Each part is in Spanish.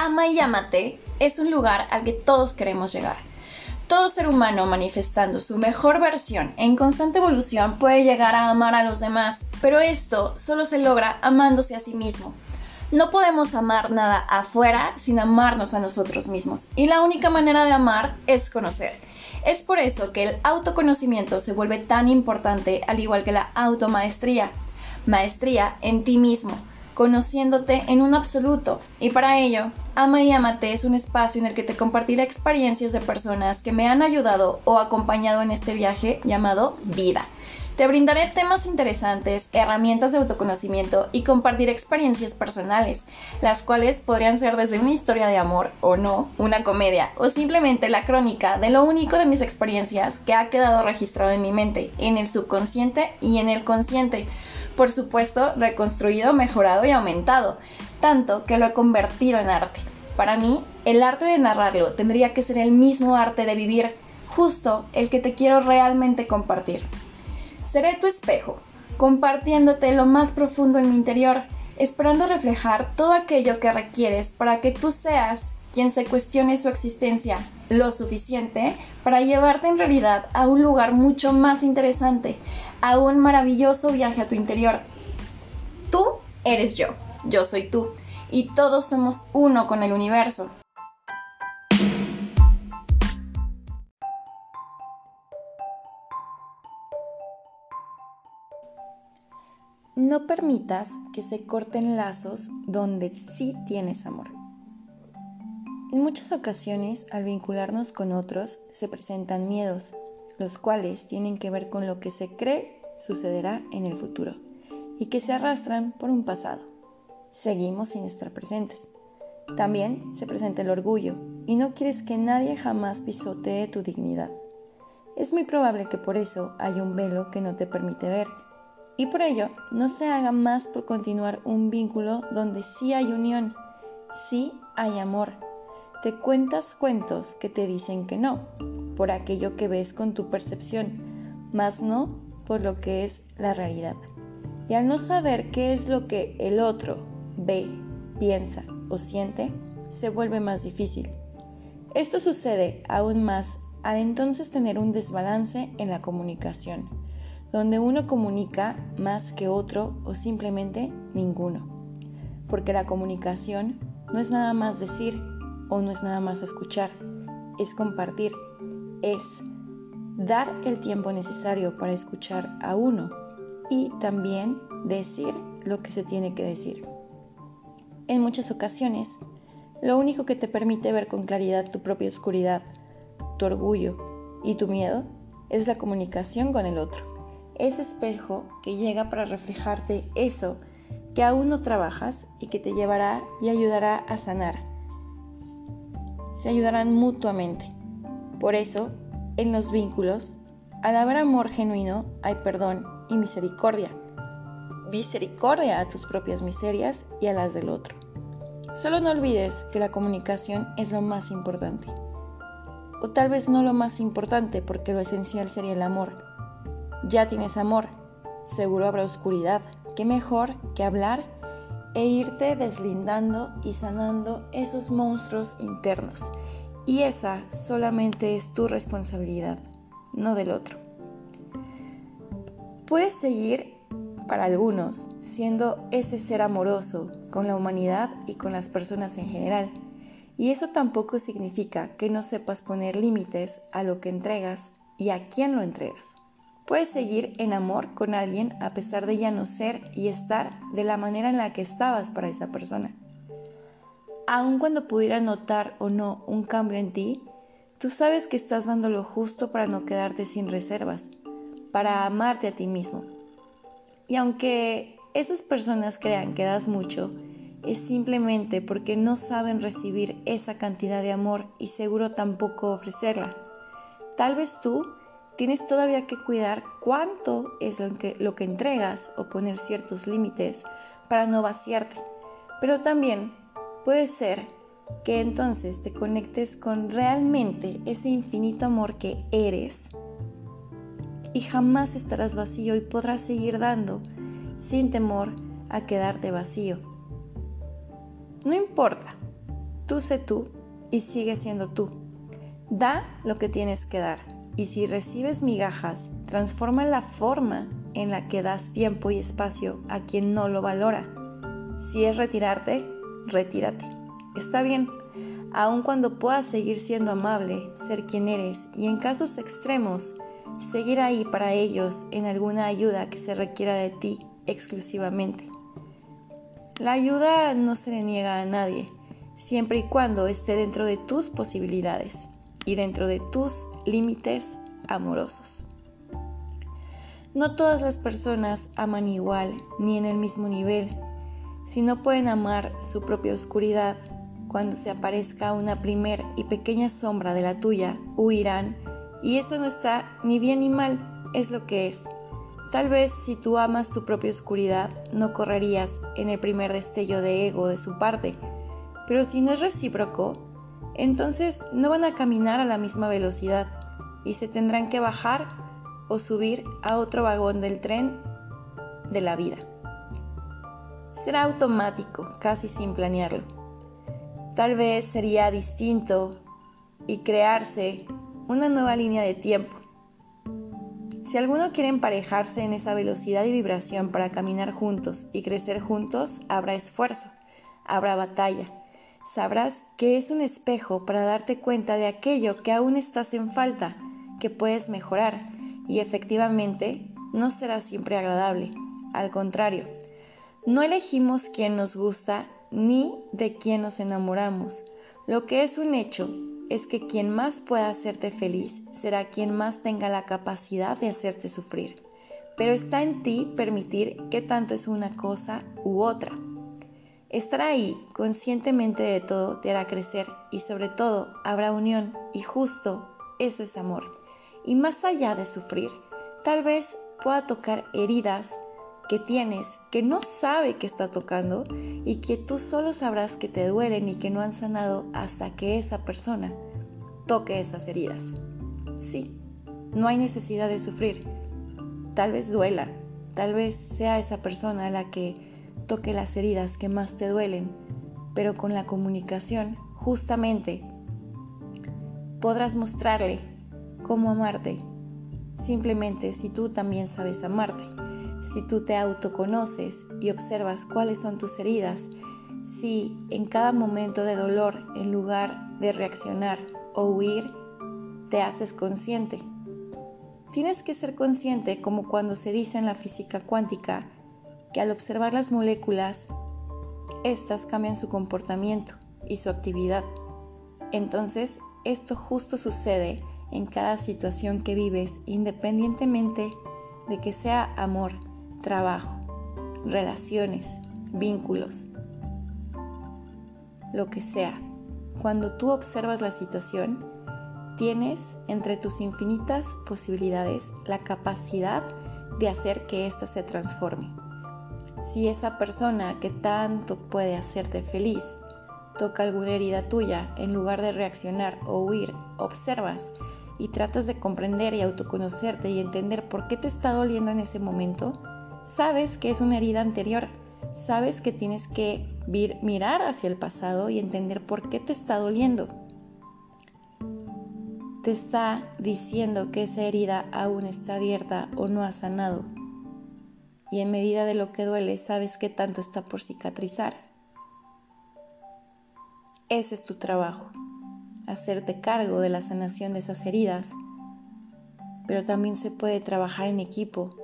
Ama y Amate es un lugar al que todos queremos llegar. Todo ser humano manifestando su mejor versión en constante evolución puede llegar a amar a los demás, pero esto solo se logra amándose a sí mismo. No podemos amar nada afuera sin amarnos a nosotros mismos, y la única manera de amar es conocer. Es por eso que el autoconocimiento se vuelve tan importante al igual que la automaestría. Maestría en ti mismo, conociéndote en un absoluto. Y para ello, Ama y Amate es un espacio en el que te compartiré experiencias de personas que me han ayudado o acompañado en este viaje llamado vida. Te brindaré temas interesantes, herramientas de autoconocimiento y compartir experiencias personales, las cuales podrían ser desde una historia de amor o no, una comedia o simplemente la crónica de lo único de mis experiencias que ha quedado registrado en mi mente, en el subconsciente y en el consciente. Por supuesto, reconstruido, mejorado y aumentado, tanto que lo he convertido en arte. Para mí, el arte de narrarlo tendría que ser el mismo arte de vivir, justo el que te quiero realmente compartir. Seré tu espejo, compartiéndote lo más profundo en mi interior, esperando reflejar todo aquello que requieres para que tú seas quien se cuestione su existencia lo suficiente para llevarte en realidad a un lugar mucho más interesante, a un maravilloso viaje a tu interior. Tú eres yo, yo soy tú, y todos somos uno con el universo. No permitas que se corten lazos donde sí tienes amor. En muchas ocasiones, al vincularnos con otros, se presentan miedos, los cuales tienen que ver con lo que se cree sucederá en el futuro y que se arrastran por un pasado. Seguimos sin estar presentes. También se presenta el orgullo y no quieres que nadie jamás pisotee tu dignidad. Es muy probable que por eso haya un velo que no te permite ver y por ello no se haga más por continuar un vínculo donde sí hay unión, sí hay amor. Te cuentas cuentos que te dicen que no, por aquello que ves con tu percepción, más no por lo que es la realidad. Y al no saber qué es lo que el otro ve, piensa o siente, se vuelve más difícil. Esto sucede aún más al entonces tener un desbalance en la comunicación donde uno comunica más que otro o simplemente ninguno. Porque la comunicación no es nada más decir o no es nada más escuchar, es compartir, es dar el tiempo necesario para escuchar a uno y también decir lo que se tiene que decir. En muchas ocasiones, lo único que te permite ver con claridad tu propia oscuridad, tu orgullo y tu miedo es la comunicación con el otro ese espejo que llega para reflejarte eso que aún no trabajas y que te llevará y ayudará a sanar. Se ayudarán mutuamente. Por eso, en los vínculos, al haber amor genuino, hay perdón y misericordia. Misericordia a tus propias miserias y a las del otro. Solo no olvides que la comunicación es lo más importante. O tal vez no lo más importante porque lo esencial sería el amor ya tienes amor, seguro habrá oscuridad. ¿Qué mejor que hablar e irte deslindando y sanando esos monstruos internos? Y esa solamente es tu responsabilidad, no del otro. Puedes seguir, para algunos, siendo ese ser amoroso con la humanidad y con las personas en general. Y eso tampoco significa que no sepas poner límites a lo que entregas y a quién lo entregas. Puedes seguir en amor con alguien a pesar de ya no ser y estar de la manera en la que estabas para esa persona. Aun cuando pudiera notar o no un cambio en ti, tú sabes que estás dando lo justo para no quedarte sin reservas, para amarte a ti mismo. Y aunque esas personas crean que das mucho, es simplemente porque no saben recibir esa cantidad de amor y seguro tampoco ofrecerla. Tal vez tú tienes todavía que cuidar cuánto es lo que, lo que entregas o poner ciertos límites para no vaciarte. Pero también puede ser que entonces te conectes con realmente ese infinito amor que eres y jamás estarás vacío y podrás seguir dando sin temor a quedarte vacío. No importa, Tú sé tú y sigue siendo tú. Da lo que tienes que dar. Y si recibes migajas, transforma la forma en la que das tiempo y espacio a quien no lo valora. Si es retirarte, retírate. Está bien, aun cuando puedas seguir siendo amable, ser quien eres y en casos extremos, seguir ahí para ellos en alguna ayuda que se requiera de ti exclusivamente. La ayuda no se le niega a nadie, siempre y cuando esté dentro de tus posibilidades y dentro de tus límites amorosos. No todas las personas aman igual ni en el mismo nivel. Si no pueden amar su propia oscuridad, cuando se aparezca una primer y pequeña sombra de la tuya, huirán, y eso no está ni bien ni mal, es lo que es. Tal vez si tú amas tu propia oscuridad, no correrías en el primer destello de ego de su parte, pero si no es recíproco, entonces no van a caminar a la misma velocidad y se tendrán que bajar o subir a otro vagón del tren de la vida. Será automático, casi sin planearlo. Tal vez sería distinto y crearse una nueva línea de tiempo. Si alguno quiere emparejarse en esa velocidad y vibración para caminar juntos y crecer juntos, habrá esfuerzo, habrá batalla. Sabrás que es un espejo para darte cuenta de aquello que aún estás en falta, que puedes mejorar, y efectivamente no será siempre agradable. Al contrario, no elegimos quién nos gusta ni de quién nos enamoramos. Lo que es un hecho es que quien más pueda hacerte feliz será quien más tenga la capacidad de hacerte sufrir. Pero está en ti permitir que tanto es una cosa u otra. Estar ahí conscientemente de todo te hará crecer y sobre todo habrá unión y justo eso es amor. Y más allá de sufrir, tal vez pueda tocar heridas que tienes que no sabe que está tocando y que tú solo sabrás que te duelen y que no han sanado hasta que esa persona toque esas heridas. Sí, no hay necesidad de sufrir. Tal vez duela, tal vez sea esa persona la que toque las heridas que más te duelen, pero con la comunicación justamente podrás mostrarle cómo amarte. Simplemente si tú también sabes amarte, si tú te autoconoces y observas cuáles son tus heridas, si en cada momento de dolor, en lugar de reaccionar o huir, te haces consciente. Tienes que ser consciente como cuando se dice en la física cuántica que al observar las moléculas, éstas cambian su comportamiento y su actividad. Entonces, esto justo sucede en cada situación que vives, independientemente de que sea amor, trabajo, relaciones, vínculos, lo que sea. Cuando tú observas la situación, tienes entre tus infinitas posibilidades la capacidad de hacer que ésta se transforme. Si esa persona que tanto puede hacerte feliz toca alguna herida tuya, en lugar de reaccionar o huir, observas y tratas de comprender y autoconocerte y entender por qué te está doliendo en ese momento, sabes que es una herida anterior, sabes que tienes que mirar hacia el pasado y entender por qué te está doliendo. Te está diciendo que esa herida aún está abierta o no ha sanado. Y en medida de lo que duele, sabes que tanto está por cicatrizar. Ese es tu trabajo hacerte cargo de la sanación de esas heridas, pero también se puede trabajar en equipo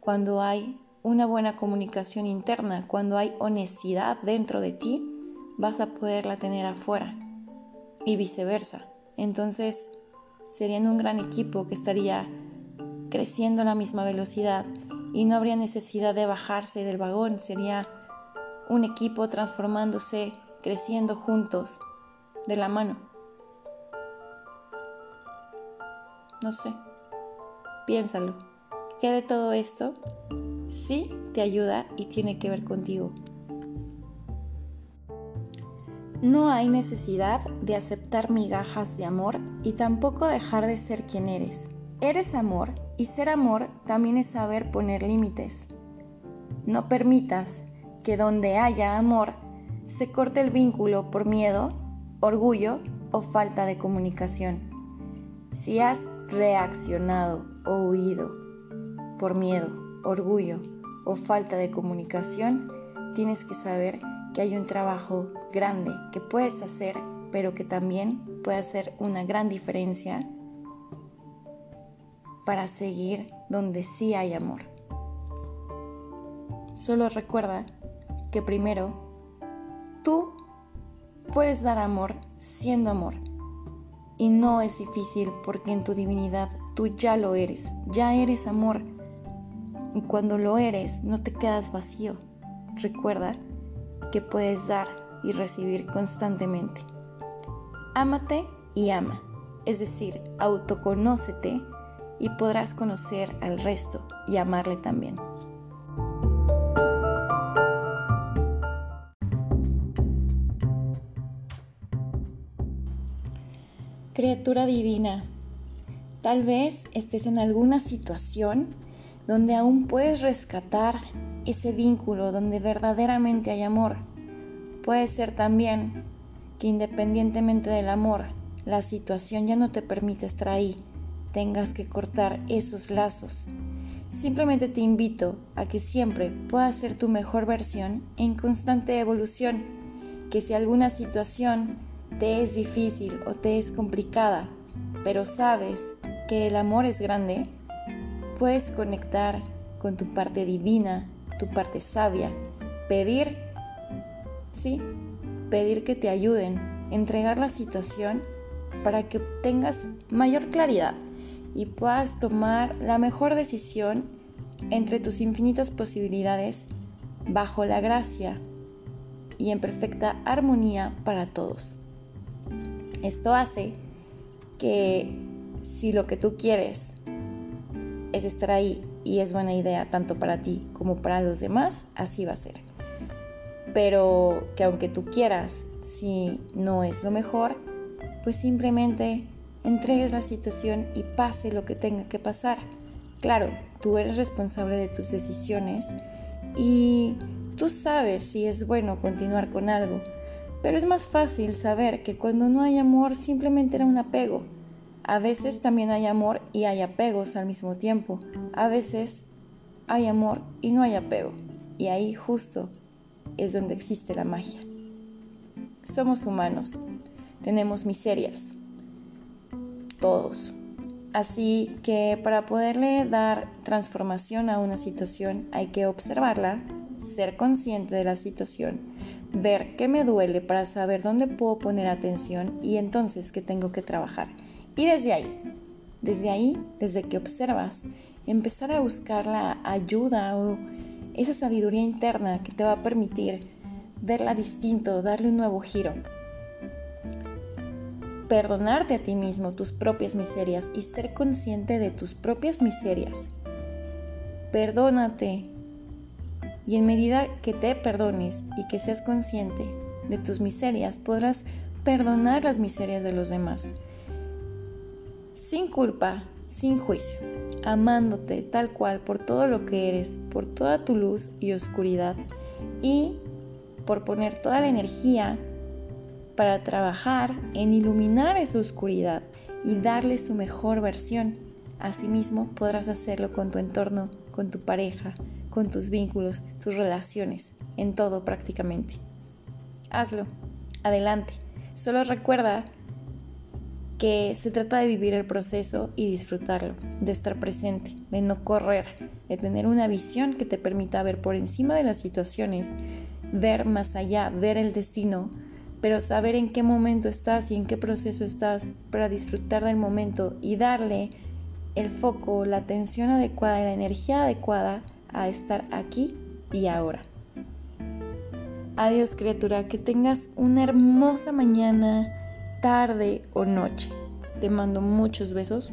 cuando hay una buena comunicación interna, cuando hay honestidad dentro de ti, vas a poderla tener afuera y viceversa. Entonces serían un gran equipo que estaría creciendo a la misma velocidad y no habría necesidad de bajarse del vagón, sería un equipo transformándose, creciendo juntos, de la mano. No sé. Piénsalo. ¿Qué de todo esto sí te ayuda y tiene que ver contigo? No hay necesidad de aceptar migajas de amor y tampoco dejar de ser quien eres. Eres amor y ser amor también es saber poner límites. No permitas que donde haya amor se corte el vínculo por miedo orgullo o falta de comunicación. Si has reaccionado o huido por miedo, orgullo o falta de comunicación, tienes que saber que hay un trabajo grande que puedes hacer, pero que también puede hacer una gran diferencia para seguir donde sí hay amor. Solo recuerda que primero tú puedes dar amor siendo amor. Y no es difícil porque en tu divinidad tú ya lo eres, ya eres amor. Y cuando lo eres no te quedas vacío. Recuerda que puedes dar y recibir constantemente. Ámate y ama, es decir, autoconócete y podrás conocer al resto y amarle también. Criatura divina, tal vez estés en alguna situación donde aún puedes rescatar ese vínculo donde verdaderamente hay amor. Puede ser también que independientemente del amor, la situación ya no te permite estar ahí, tengas que cortar esos lazos. Simplemente te invito a que siempre puedas ser tu mejor versión en constante evolución, que si alguna situación te es difícil o te es complicada, pero sabes que el amor es grande, puedes conectar con tu parte divina, tu parte sabia, pedir, sí, pedir que te ayuden, entregar la situación para que tengas mayor claridad y puedas tomar la mejor decisión entre tus infinitas posibilidades bajo la gracia y en perfecta armonía para todos. Esto hace que si lo que tú quieres es estar ahí y es buena idea tanto para ti como para los demás, así va a ser. Pero que aunque tú quieras, si no es lo mejor, pues simplemente entregues la situación y pase lo que tenga que pasar. Claro, tú eres responsable de tus decisiones y tú sabes si es bueno continuar con algo pero es más fácil saber que cuando no hay amor simplemente era un apego. A veces también hay amor y hay apegos al mismo tiempo. A veces hay amor y no hay apego. Y ahí justo es donde existe la magia. Somos humanos. Tenemos miserias. Todos. Así que para poderle dar transformación a una situación hay que observarla, ser consciente de la situación ver qué me duele para saber dónde puedo poner atención y entonces qué tengo que trabajar. Y desde ahí, desde ahí, desde que observas, empezar a buscar la ayuda o esa sabiduría interna que te va a permitir verla distinto, darle un nuevo giro. Perdonarte a ti mismo tus propias miserias y ser consciente de tus propias miserias. Perdónate, y en medida que te perdones y que seas consciente de tus miserias, podrás perdonar las miserias de los demás. Sin culpa, sin juicio, amándote tal cual por todo lo que eres, por toda tu luz y oscuridad y por poner toda la energía para trabajar en iluminar esa oscuridad y darle su mejor versión. Asimismo, podrás hacerlo con tu entorno, con tu pareja, con tus vínculos, tus relaciones, en todo prácticamente. Hazlo, adelante. Solo recuerda que se trata de vivir el proceso y disfrutarlo, de estar presente, de no correr, de tener una visión que te permita ver por encima de las situaciones, ver más allá, ver el destino, pero saber en qué momento estás y en qué proceso estás para disfrutar del momento y darle el foco, la atención adecuada y la energía adecuada a estar aquí y ahora. Adiós criatura, que tengas una hermosa mañana, tarde o noche. Te mando muchos besos